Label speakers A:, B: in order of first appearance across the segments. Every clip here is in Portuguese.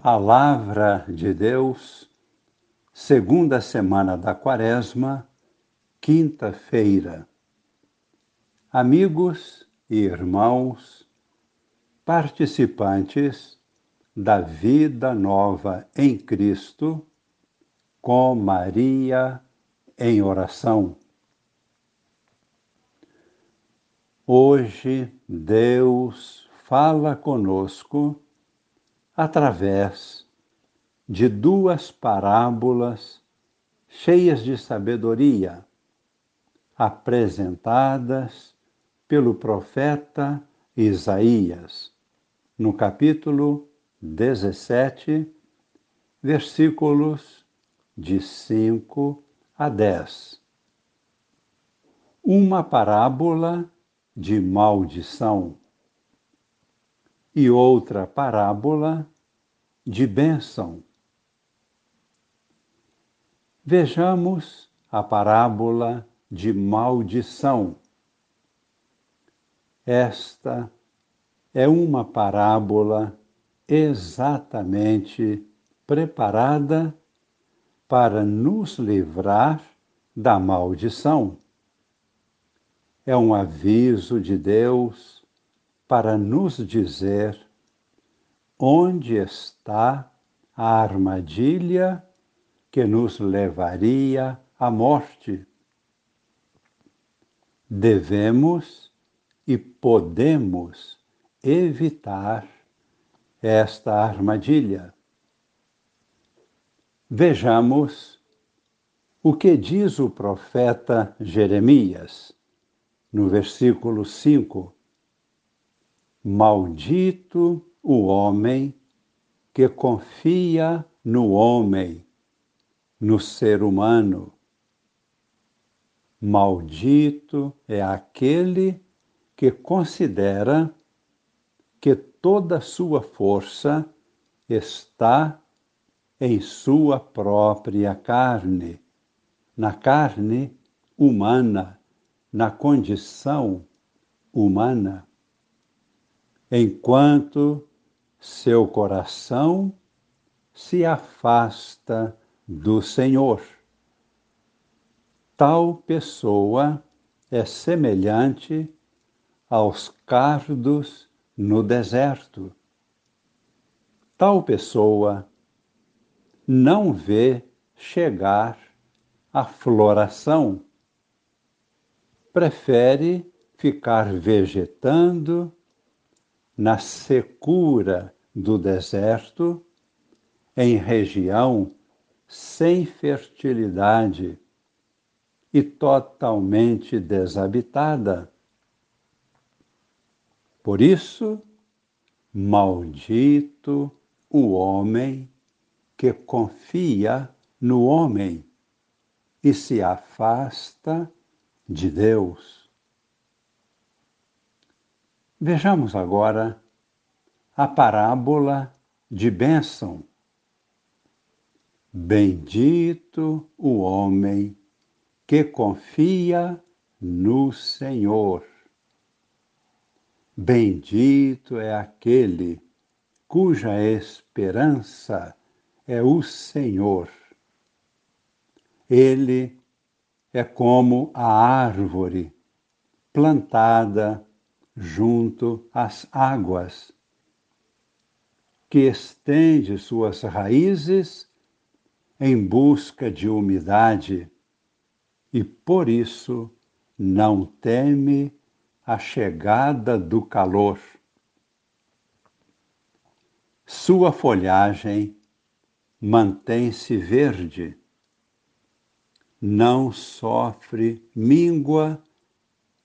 A: Palavra de Deus, segunda semana da Quaresma, quinta-feira. Amigos e irmãos, participantes da vida nova em Cristo, com Maria em oração. Hoje Deus fala conosco através de duas parábolas cheias de sabedoria, apresentadas pelo profeta Isaías, no capítulo 17, versículos de 5 a 10. Uma parábola de maldição e outra parábola de bênção. Vejamos a parábola de maldição. Esta é uma parábola exatamente preparada para nos livrar da maldição. É um aviso de Deus para nos dizer onde está a armadilha que nos levaria à morte. Devemos e podemos evitar esta armadilha. Vejamos o que diz o profeta Jeremias, no versículo 5 Maldito o homem que confia no homem, no ser humano. Maldito é aquele que considera que toda sua força está em sua própria carne, na carne humana, na condição humana enquanto seu coração se afasta do Senhor. Tal pessoa é semelhante aos cardos no deserto. Tal pessoa não vê chegar a floração, prefere ficar vegetando na secura do deserto, em região sem fertilidade e totalmente desabitada. Por isso, maldito o homem que confia no homem e se afasta de Deus. Vejamos agora a parábola de bênção. Bendito o homem que confia no Senhor. Bendito é aquele cuja esperança é o Senhor. Ele é como a árvore plantada junto às águas, que estende suas raízes em busca de umidade e por isso não teme a chegada do calor. Sua folhagem mantém-se verde, não sofre míngua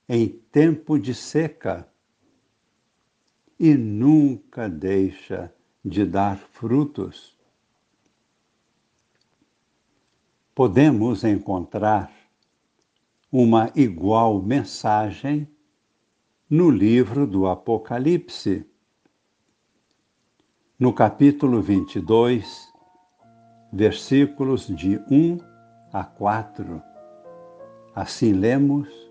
A: em tempo de seca e nunca deixa de dar frutos. Podemos encontrar uma igual mensagem no livro do Apocalipse. No capítulo 22, versículos de 1 a 4. Assim lemos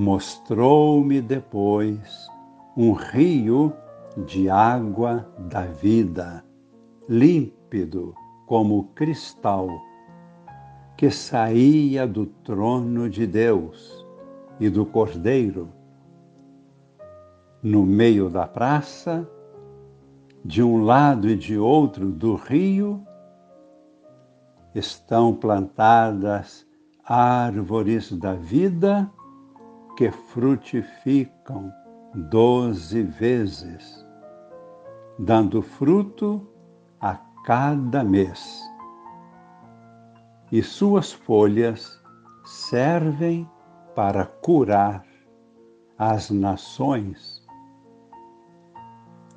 A: Mostrou-me depois um rio de água da vida, límpido como cristal, que saía do trono de Deus e do Cordeiro. No meio da praça, de um lado e de outro do rio, estão plantadas árvores da vida que frutificam doze vezes, dando fruto a cada mês. E suas folhas servem para curar as nações.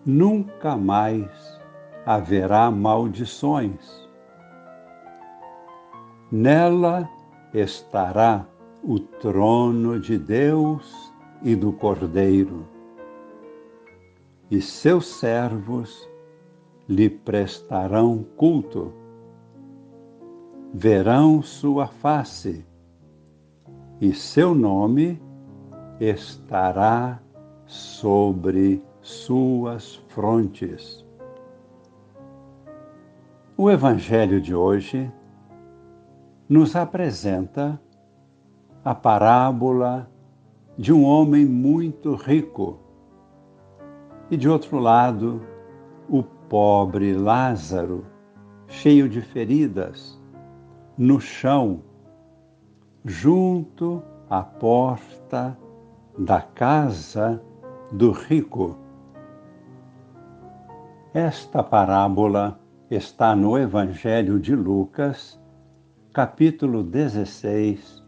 A: Nunca mais haverá maldições. Nela estará o trono de Deus e do Cordeiro, e seus servos lhe prestarão culto. Verão sua face, e seu nome estará sobre suas frontes. O Evangelho de hoje nos apresenta a parábola de um homem muito rico e, de outro lado, o pobre Lázaro, cheio de feridas, no chão, junto à porta da casa do rico. Esta parábola está no Evangelho de Lucas, capítulo 16,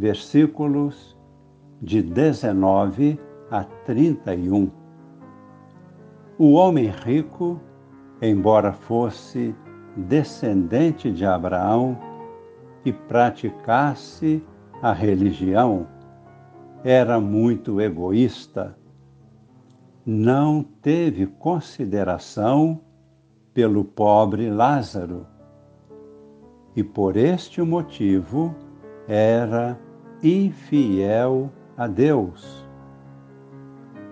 A: versículos de 19 a 31. O homem rico, embora fosse descendente de Abraão e praticasse a religião, era muito egoísta. Não teve consideração pelo pobre Lázaro e por este motivo era infiel a Deus.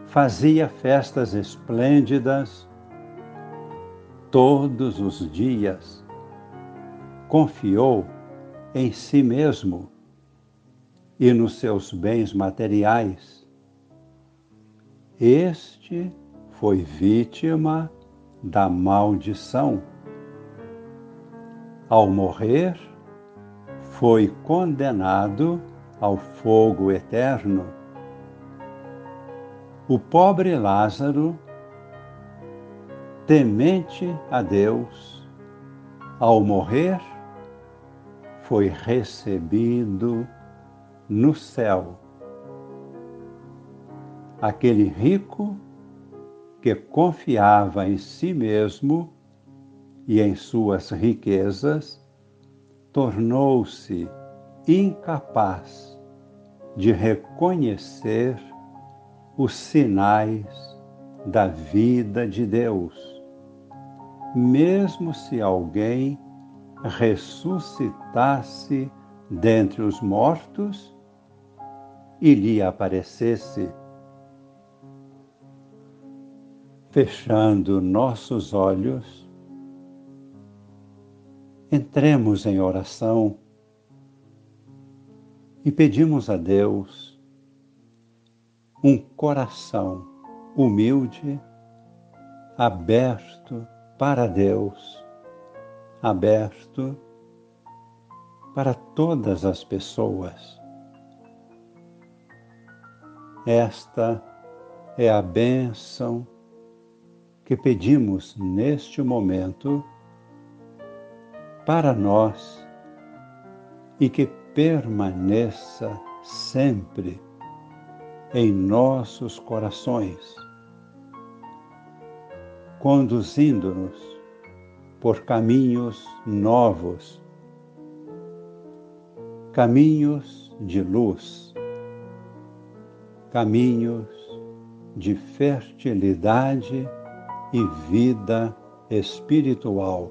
A: Fazia festas esplêndidas todos os dias. Confiou em si mesmo e nos seus bens materiais. Este foi vítima da maldição ao morrer, foi condenado ao fogo eterno. O pobre Lázaro, temente a Deus, ao morrer, foi recebido no céu. Aquele rico que confiava em si mesmo e em suas riquezas, tornou-se incapaz de reconhecer os sinais da vida de Deus. Mesmo se alguém ressuscitasse dentre os mortos e lhe aparecesse, fechando nossos olhos, entremos em oração e pedimos a Deus um coração humilde, aberto para Deus, aberto para todas as pessoas. Esta é a bênção que pedimos neste momento para nós e que permaneça sempre em nossos corações, conduzindo-nos por caminhos novos, caminhos de luz, caminhos de fertilidade e vida espiritual